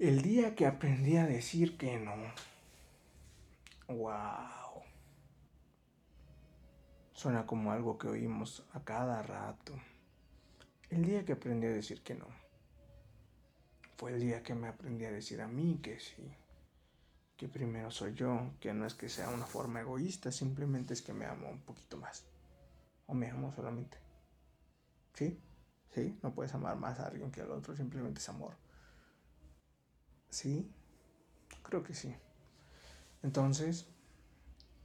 El día que aprendí a decir que no. Wow. Suena como algo que oímos a cada rato. El día que aprendí a decir que no. Fue el día que me aprendí a decir a mí que sí. Que primero soy yo, que no es que sea una forma egoísta, simplemente es que me amo un poquito más. O me amo solamente. ¿Sí? ¿Sí? No puedes amar más a alguien que al otro, simplemente es amor. ¿Sí? Creo que sí. Entonces,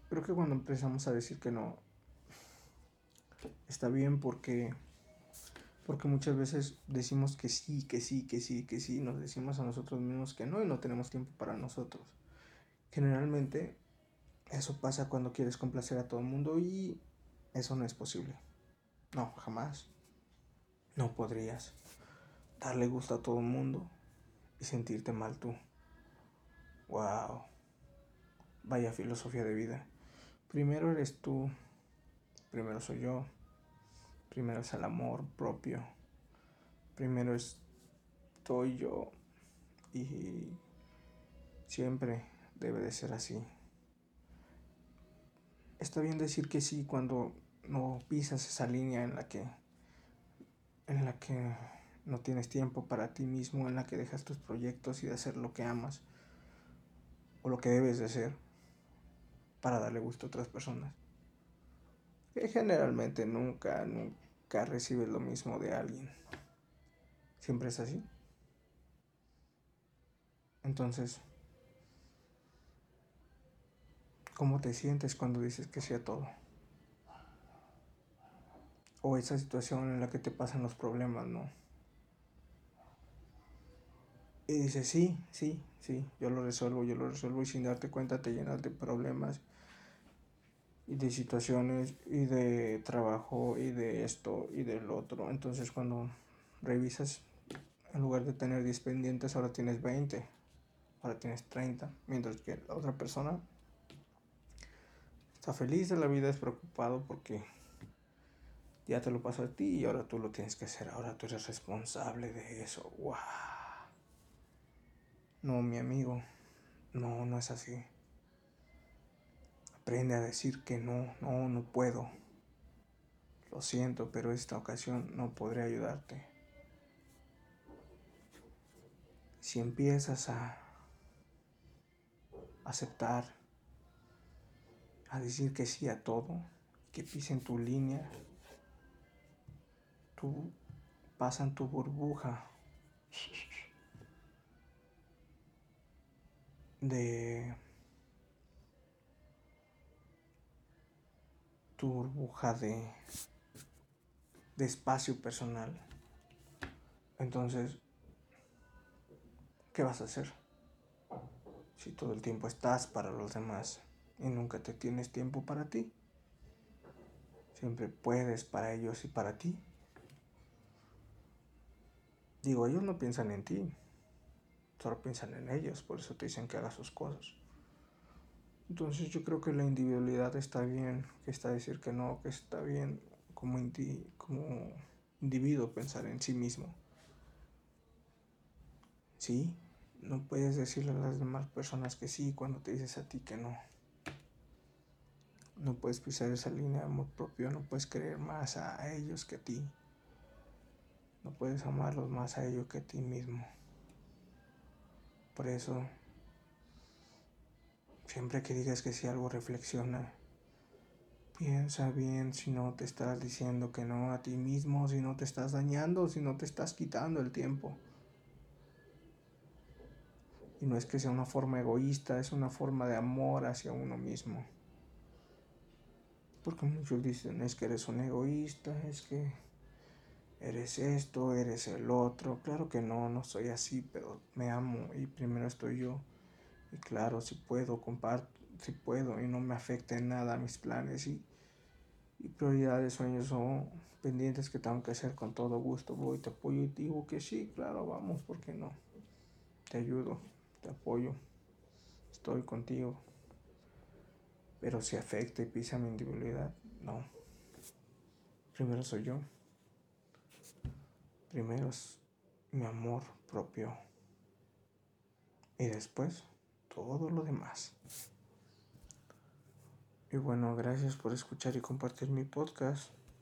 creo que cuando empezamos a decir que no, está bien porque porque muchas veces decimos que sí, que sí, que sí, que sí, nos decimos a nosotros mismos que no y no tenemos tiempo para nosotros. Generalmente eso pasa cuando quieres complacer a todo el mundo y eso no es posible. No, jamás. No podrías darle gusto a todo el mundo y sentirte mal tú. Wow. Vaya filosofía de vida. Primero eres tú, primero soy yo, primero es el amor propio, primero estoy yo y siempre debe de ser así. Está bien decir que sí cuando no pisas esa línea en la que en la que no tienes tiempo para ti mismo, en la que dejas tus proyectos y de hacer lo que amas o lo que debes de hacer para darle gusto a otras personas. Que generalmente nunca, nunca recibes lo mismo de alguien. Siempre es así. Entonces, ¿cómo te sientes cuando dices que sí a todo? O esa situación en la que te pasan los problemas, ¿no? Y dices, sí, sí, sí, yo lo resuelvo, yo lo resuelvo y sin darte cuenta te llenas de problemas y de situaciones y de trabajo y de esto y del otro. Entonces cuando revisas, en lugar de tener 10 pendientes, ahora tienes 20, ahora tienes 30, mientras que la otra persona está feliz de la vida, es preocupado porque ya te lo pasó a ti y ahora tú lo tienes que hacer, ahora tú eres responsable de eso. ¡Wow! No, mi amigo, no, no es así. Aprende a decir que no, no, no puedo. Lo siento, pero esta ocasión no podré ayudarte. Si empiezas a aceptar, a decir que sí a todo, que pisen tu línea, tú pasan tu burbuja de tu burbuja de, de espacio personal. Entonces, ¿qué vas a hacer? Si todo el tiempo estás para los demás y nunca te tienes tiempo para ti. Siempre puedes para ellos y para ti. Digo, ellos no piensan en ti, solo piensan en ellos, por eso te dicen que hagas sus cosas. Entonces yo creo que la individualidad está bien, que está decir que no, que está bien como, como individuo pensar en sí mismo. Sí, no puedes decirle a las demás personas que sí cuando te dices a ti que no. No puedes pisar esa línea de amor propio, no puedes creer más a ellos que a ti. No puedes amarlos más a ellos que a ti mismo. Por eso, siempre que digas que si algo reflexiona, piensa bien si no te estás diciendo que no a ti mismo, si no te estás dañando, si no te estás quitando el tiempo. Y no es que sea una forma egoísta, es una forma de amor hacia uno mismo. Porque muchos dicen, es que eres un egoísta, es que eres esto, eres el otro. Claro que no, no soy así, pero me amo y primero estoy yo. Y claro, si puedo, comparto, si puedo y no me afecta en nada mis planes y, y prioridades, sueños o pendientes que tengo que hacer con todo gusto. Voy, te apoyo y digo que sí, claro, vamos, ¿por qué no? Te ayudo, te apoyo, estoy contigo. Pero si afecta y pisa mi individualidad, no. Primero soy yo. Primero es mi amor propio. y después todo lo demás. Y bueno, gracias por escuchar y compartir mi podcast.